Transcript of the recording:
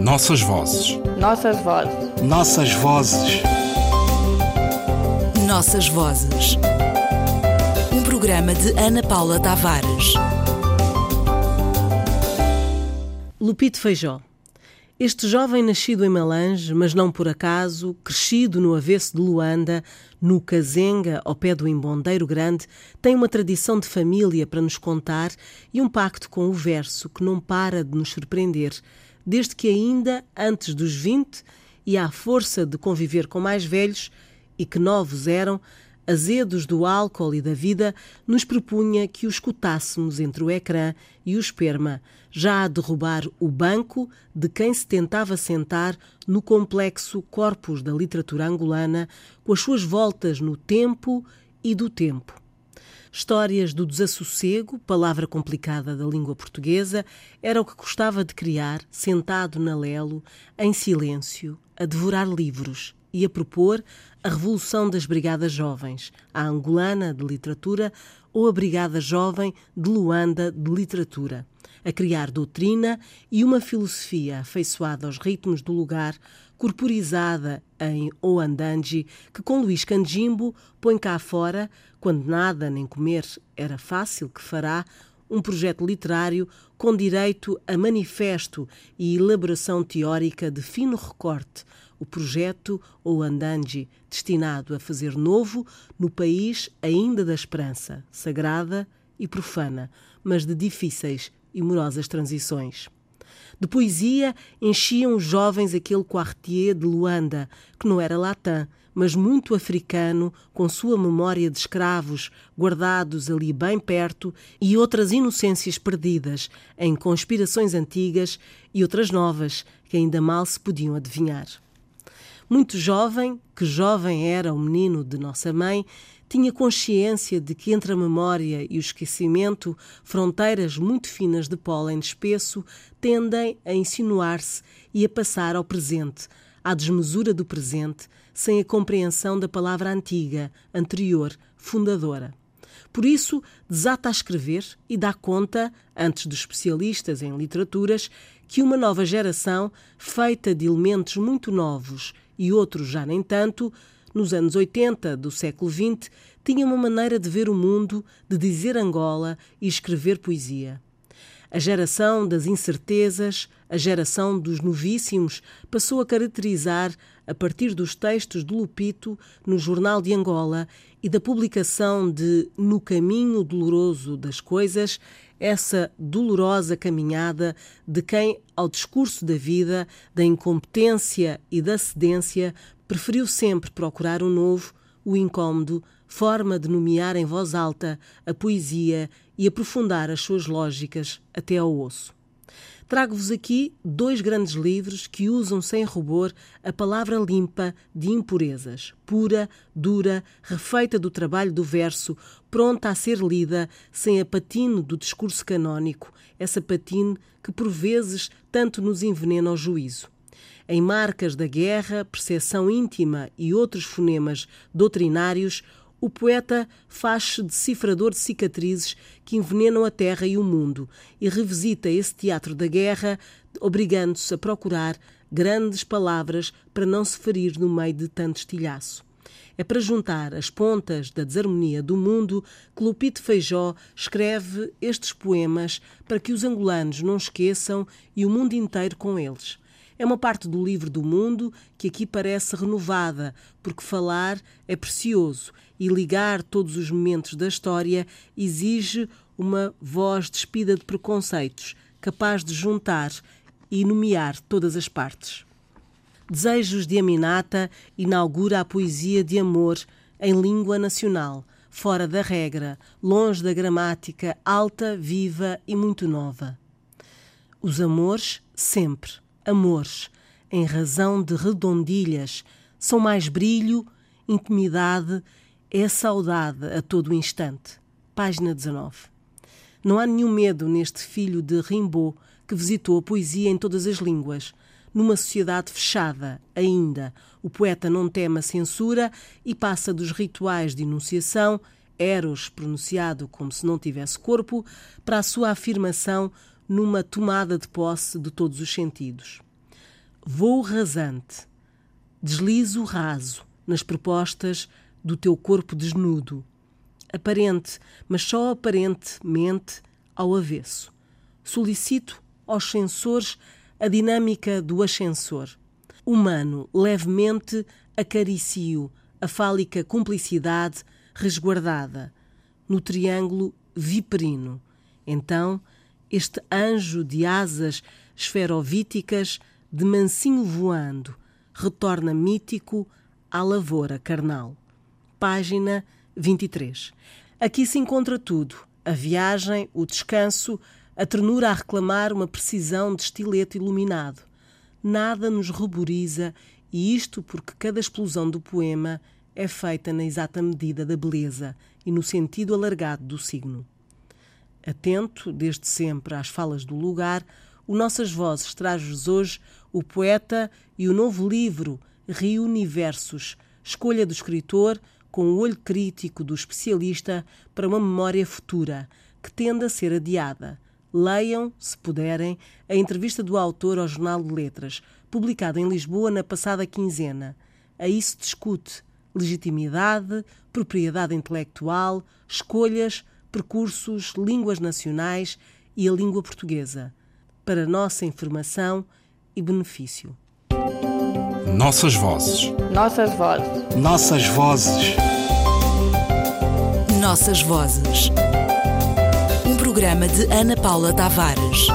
Nossas vozes. Nossas vozes. Nossas vozes. Nossas vozes. Um programa de Ana Paula Tavares. Lupito Feijó. Este jovem nascido em Malange, mas não por acaso, crescido no avesso de Luanda, no Cazenga, ao pé do Embondeiro Grande, tem uma tradição de família para nos contar e um pacto com o verso que não para de nos surpreender, desde que ainda antes dos 20 e à força de conviver com mais velhos, e que novos eram, azedos do álcool e da vida, nos propunha que o escutássemos entre o ecrã e o esperma, já a derrubar o banco de quem se tentava sentar no complexo corpus da literatura angolana, com as suas voltas no tempo e do tempo. Histórias do desassossego, palavra complicada da língua portuguesa, era o que gostava de criar, sentado na lelo, em silêncio, a devorar livros e a propor a Revolução das Brigadas Jovens, a Angolana de Literatura ou a Brigada Jovem de Luanda de Literatura, a criar doutrina e uma filosofia afeiçoada aos ritmos do lugar, corporizada em Oandanji, que com Luís Canjimbo põe cá fora, quando nada nem comer era fácil que fará, um projeto literário com direito a manifesto e elaboração teórica de fino recorte, o projeto ou destinado a fazer novo no país ainda da esperança, sagrada e profana, mas de difíceis e morosas transições. De poesia enchiam os jovens aquele quartier de Luanda, que não era latã, mas muito africano, com sua memória de escravos guardados ali bem perto e outras inocências perdidas em conspirações antigas e outras novas que ainda mal se podiam adivinhar. Muito jovem, que jovem era o menino de nossa mãe, tinha consciência de que entre a memória e o esquecimento, fronteiras muito finas de pólen espesso tendem a insinuar-se e a passar ao presente, à desmesura do presente, sem a compreensão da palavra antiga, anterior, fundadora. Por isso, desata a escrever e dá conta, antes dos especialistas em literaturas, que uma nova geração, feita de elementos muito novos e outros já nem tanto, nos anos 80 do século XX, tinha uma maneira de ver o mundo, de dizer Angola e escrever poesia. A geração das incertezas, a geração dos novíssimos, passou a caracterizar, a partir dos textos de Lupito no Jornal de Angola e da publicação de No Caminho Doloroso das Coisas, essa dolorosa caminhada de quem, ao discurso da vida, da incompetência e da cedência, preferiu sempre procurar o novo, o incômodo, forma de nomear em voz alta a poesia e aprofundar as suas lógicas até ao osso. Trago-vos aqui dois grandes livros que usam sem rubor a palavra limpa de impurezas, pura, dura, refeita do trabalho do verso, pronta a ser lida sem a patine do discurso canónico, essa patine que por vezes tanto nos envenena o juízo. Em marcas da guerra, percepção íntima e outros fonemas doutrinários, o poeta faz-se decifrador de cicatrizes que envenenam a terra e o mundo e revisita esse teatro da guerra, obrigando-se a procurar grandes palavras para não se ferir no meio de tanto estilhaço. É para juntar as pontas da desarmonia do mundo que Lupito Feijó escreve estes poemas para que os angolanos não esqueçam e o mundo inteiro com eles. É uma parte do livro do mundo que aqui parece renovada, porque falar é precioso e ligar todos os momentos da história exige uma voz despida de preconceitos, capaz de juntar e nomear todas as partes. Desejos de Aminata inaugura a poesia de amor em língua nacional, fora da regra, longe da gramática, alta, viva e muito nova. Os amores, sempre amores, em razão de redondilhas, são mais brilho, intimidade, é saudade a todo instante. Página 19. Não há nenhum medo neste filho de Rimbaud que visitou a poesia em todas as línguas. Numa sociedade fechada, ainda, o poeta não teme a censura e passa dos rituais de enunciação, eros pronunciado como se não tivesse corpo, para a sua afirmação numa tomada de posse de todos os sentidos. Voo rasante, deslizo raso nas propostas do teu corpo desnudo, aparente, mas só aparentemente ao avesso. Solicito aos sensores a dinâmica do ascensor. Humano, levemente acaricio a fálica cumplicidade resguardada no triângulo viperino. Então, este anjo de asas esferovíticas, de mansinho voando, retorna mítico à lavoura carnal. Página 23. Aqui se encontra tudo: a viagem, o descanso, a ternura a reclamar uma precisão de estilete iluminado. Nada nos ruboriza, e isto porque cada explosão do poema é feita na exata medida da beleza e no sentido alargado do signo. Atento, desde sempre, às falas do lugar, o Nossas Vozes traz-vos hoje o poeta e o novo livro Reuniversos, escolha do escritor com o olho crítico do especialista para uma memória futura, que tende a ser adiada. Leiam, se puderem, a entrevista do autor ao Jornal de Letras, publicada em Lisboa na passada quinzena. Aí se discute legitimidade, propriedade intelectual, escolhas, percursos, línguas nacionais e a língua portuguesa, para nossa informação e benefício. Nossas vozes. Nossas vozes. Nossas vozes. Nossas Vozes. Um programa de Ana Paula Tavares.